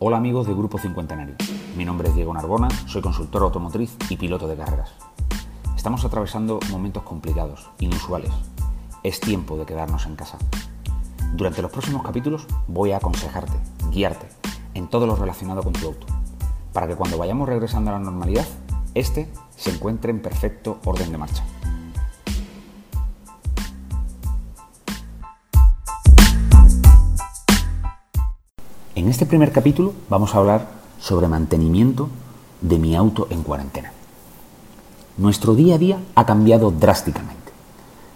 Hola amigos de Grupo Cincuentenario. Mi nombre es Diego Narbona, soy consultor automotriz y piloto de carreras. Estamos atravesando momentos complicados, inusuales. Es tiempo de quedarnos en casa. Durante los próximos capítulos voy a aconsejarte, guiarte en todo lo relacionado con tu auto, para que cuando vayamos regresando a la normalidad, este se encuentre en perfecto orden de marcha. En este primer capítulo vamos a hablar sobre mantenimiento de mi auto en cuarentena. Nuestro día a día ha cambiado drásticamente.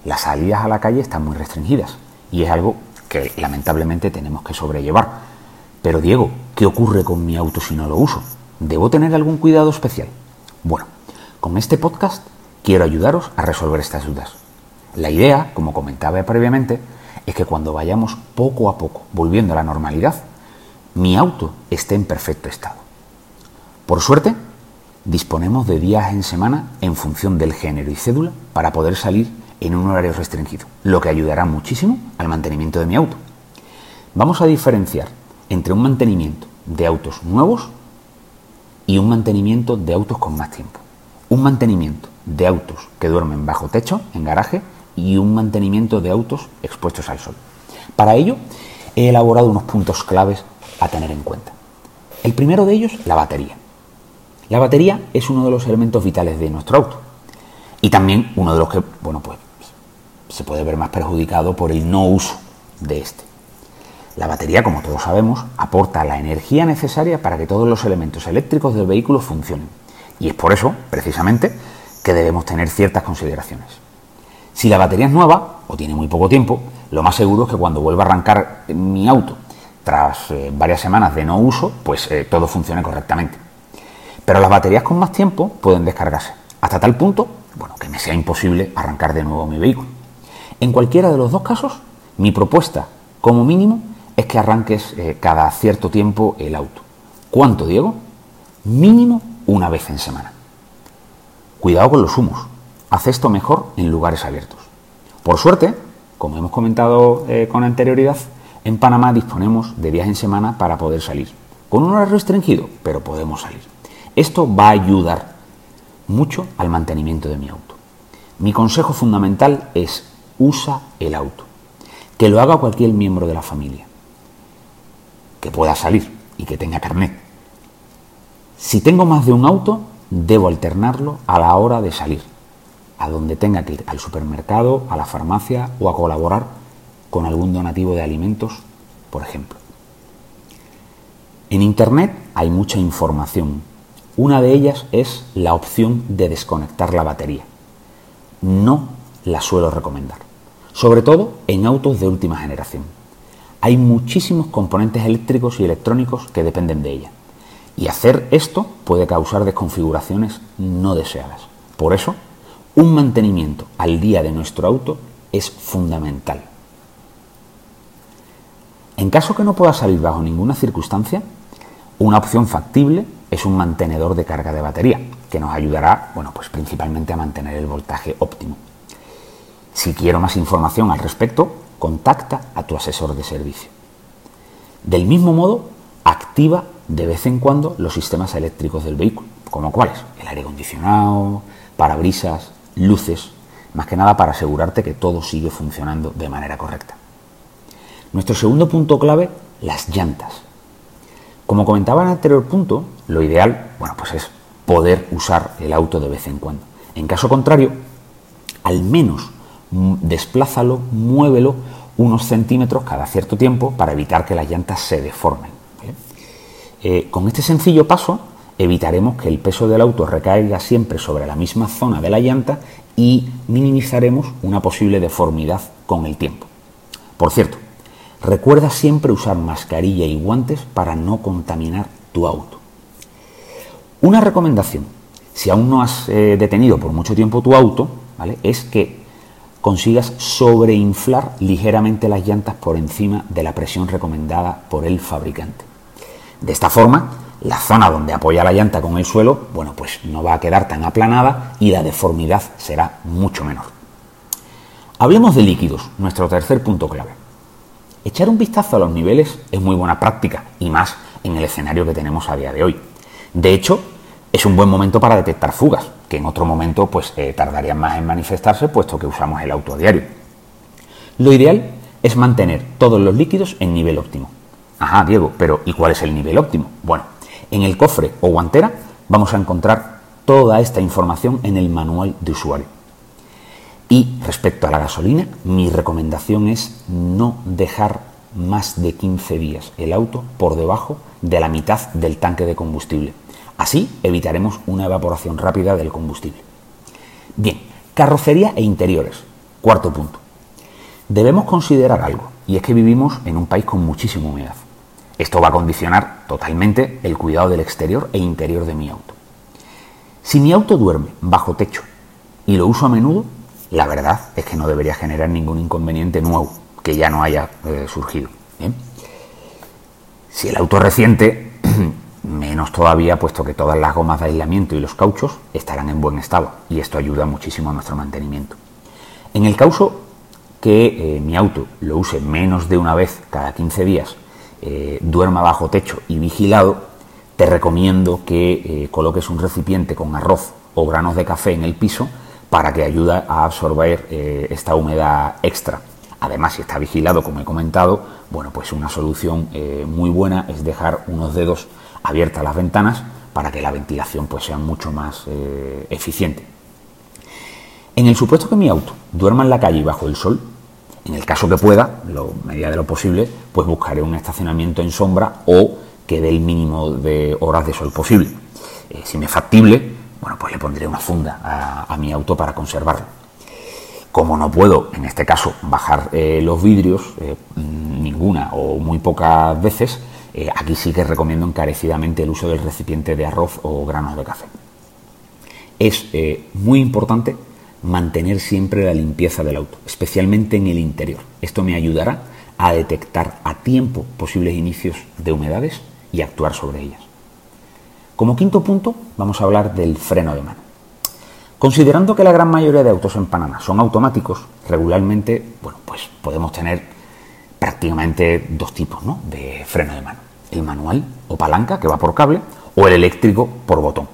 Las salidas a la calle están muy restringidas y es algo que lamentablemente tenemos que sobrellevar. Pero Diego, ¿qué ocurre con mi auto si no lo uso? ¿Debo tener algún cuidado especial? Bueno, con este podcast quiero ayudaros a resolver estas dudas. La idea, como comentaba previamente, es que cuando vayamos poco a poco volviendo a la normalidad, mi auto esté en perfecto estado. Por suerte, disponemos de días en semana en función del género y cédula para poder salir en un horario restringido, lo que ayudará muchísimo al mantenimiento de mi auto. Vamos a diferenciar entre un mantenimiento de autos nuevos y un mantenimiento de autos con más tiempo. Un mantenimiento de autos que duermen bajo techo, en garaje, y un mantenimiento de autos expuestos al sol. Para ello, he elaborado unos puntos claves a tener en cuenta. El primero de ellos, la batería. La batería es uno de los elementos vitales de nuestro auto y también uno de los que, bueno, pues se puede ver más perjudicado por el no uso de este. La batería, como todos sabemos, aporta la energía necesaria para que todos los elementos eléctricos del vehículo funcionen. Y es por eso, precisamente, que debemos tener ciertas consideraciones. Si la batería es nueva o tiene muy poco tiempo, lo más seguro es que cuando vuelva a arrancar mi auto tras eh, varias semanas de no uso, pues eh, todo funcione correctamente. Pero las baterías con más tiempo pueden descargarse, hasta tal punto, bueno, que me sea imposible arrancar de nuevo mi vehículo. En cualquiera de los dos casos, mi propuesta, como mínimo, es que arranques eh, cada cierto tiempo el auto. ¿Cuánto, Diego? Mínimo una vez en semana. Cuidado con los humos. Haz esto mejor en lugares abiertos. Por suerte, como hemos comentado con anterioridad, en Panamá disponemos de días en semana para poder salir. Con un horario restringido, pero podemos salir. Esto va a ayudar mucho al mantenimiento de mi auto. Mi consejo fundamental es usa el auto. Que lo haga cualquier miembro de la familia. Que pueda salir y que tenga carnet. Si tengo más de un auto, debo alternarlo a la hora de salir. A donde tenga que ir, al supermercado, a la farmacia o a colaborar con algún donativo de alimentos, por ejemplo. En Internet hay mucha información. Una de ellas es la opción de desconectar la batería. No la suelo recomendar, sobre todo en autos de última generación. Hay muchísimos componentes eléctricos y electrónicos que dependen de ella. Y hacer esto puede causar desconfiguraciones no deseadas. Por eso, un mantenimiento al día de nuestro auto es fundamental. En caso que no pueda salir bajo ninguna circunstancia, una opción factible es un mantenedor de carga de batería, que nos ayudará, bueno, pues principalmente a mantener el voltaje óptimo. Si quiero más información al respecto, contacta a tu asesor de servicio. Del mismo modo, activa de vez en cuando los sistemas eléctricos del vehículo, como cuáles, el aire acondicionado, parabrisas, luces, más que nada para asegurarte que todo sigue funcionando de manera correcta. Nuestro segundo punto clave, las llantas. Como comentaba en el anterior punto, lo ideal, bueno, pues es poder usar el auto de vez en cuando. En caso contrario, al menos desplázalo, muévelo unos centímetros cada cierto tiempo para evitar que las llantas se deformen. Eh, con este sencillo paso evitaremos que el peso del auto recaiga siempre sobre la misma zona de la llanta y minimizaremos una posible deformidad con el tiempo. Por cierto, Recuerda siempre usar mascarilla y guantes para no contaminar tu auto. Una recomendación, si aún no has eh, detenido por mucho tiempo tu auto, ¿vale? es que consigas sobreinflar ligeramente las llantas por encima de la presión recomendada por el fabricante. De esta forma, la zona donde apoya la llanta con el suelo, bueno, pues no va a quedar tan aplanada y la deformidad será mucho menor. Hablemos de líquidos, nuestro tercer punto clave. Echar un vistazo a los niveles es muy buena práctica y más en el escenario que tenemos a día de hoy. De hecho, es un buen momento para detectar fugas, que en otro momento pues, eh, tardarían más en manifestarse, puesto que usamos el auto a diario. Lo ideal es mantener todos los líquidos en nivel óptimo. Ajá, Diego, pero ¿y cuál es el nivel óptimo? Bueno, en el cofre o guantera vamos a encontrar toda esta información en el manual de usuario. Y respecto a la gasolina, mi recomendación es no dejar más de 15 días el auto por debajo de la mitad del tanque de combustible. Así evitaremos una evaporación rápida del combustible. Bien, carrocería e interiores. Cuarto punto. Debemos considerar algo, y es que vivimos en un país con muchísima humedad. Esto va a condicionar totalmente el cuidado del exterior e interior de mi auto. Si mi auto duerme bajo techo y lo uso a menudo, la verdad es que no debería generar ningún inconveniente nuevo que ya no haya eh, surgido. Si el auto reciente, menos todavía, puesto que todas las gomas de aislamiento y los cauchos estarán en buen estado y esto ayuda muchísimo a nuestro mantenimiento. En el caso que eh, mi auto lo use menos de una vez cada 15 días, eh, duerma bajo techo y vigilado, te recomiendo que coloques un recipiente con arroz o granos de café en el piso para que ayude a absorber eh, esta humedad extra. Además, si está vigilado, como he comentado, bueno, pues una solución eh, muy buena es dejar unos dedos abiertas las ventanas para que la ventilación pues, sea mucho más eh, eficiente. En el supuesto que mi auto duerma en la calle bajo el sol, en el caso que pueda, lo medida de lo posible, pues buscaré un estacionamiento en sombra o que dé el mínimo de horas de sol posible. si me es factible, bueno, pues le pondré una funda a, mi auto para conservarlo. Como no puedo, en este caso, bajar eh, los vidrios, eh, ninguna o muy pocas veces, eh, aquí sí que recomiendo encarecidamente el uso del recipiente de arroz o granos de café. Es muy importante mantener siempre la limpieza del auto, especialmente en el interior. Esto me ayudará a detectar a tiempo posibles inicios de humedades y actuar sobre ellas. Como quinto punto, vamos a hablar del freno de mano. Considerando que la gran mayoría de autos en Panamá son automáticos, regularmente, bueno, pues podemos tener prácticamente dos tipos de freno de mano. El manual o palanca, que va por cable, o el eléctrico por botón.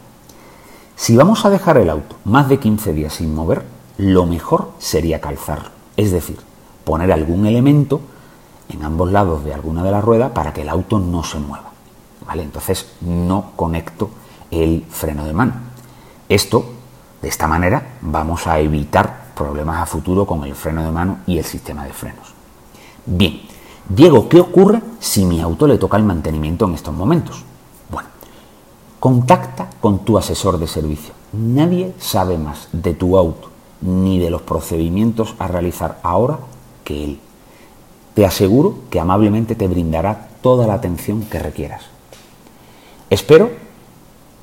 Si vamos a dejar el auto más de 15 días sin mover, lo mejor sería calzarlo, es decir, poner algún elemento en ambos lados de alguna de las ruedas para que el auto no se mueva. Entonces no conecto el freno de mano. Esto, de esta manera, vamos a evitar problemas a futuro con el freno de mano y el sistema de frenos. Bien, Diego, ¿qué ocurre si mi auto le toca el mantenimiento en estos momentos? Bueno, contacta con tu asesor de servicio. Nadie sabe más de tu auto ni de los procedimientos a realizar ahora que él. Te aseguro que amablemente te brindará toda la atención que requieras. Espero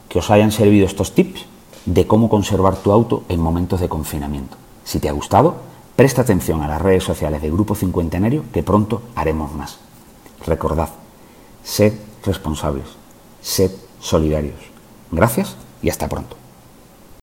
que os hayan servido estos tips de cómo conservar tu auto en momentos de confinamiento. Si te ha gustado, presta atención a las redes sociales de Grupo Cincuentenario que pronto haremos más. Recordad, sed responsables, sed solidarios. Gracias y hasta pronto.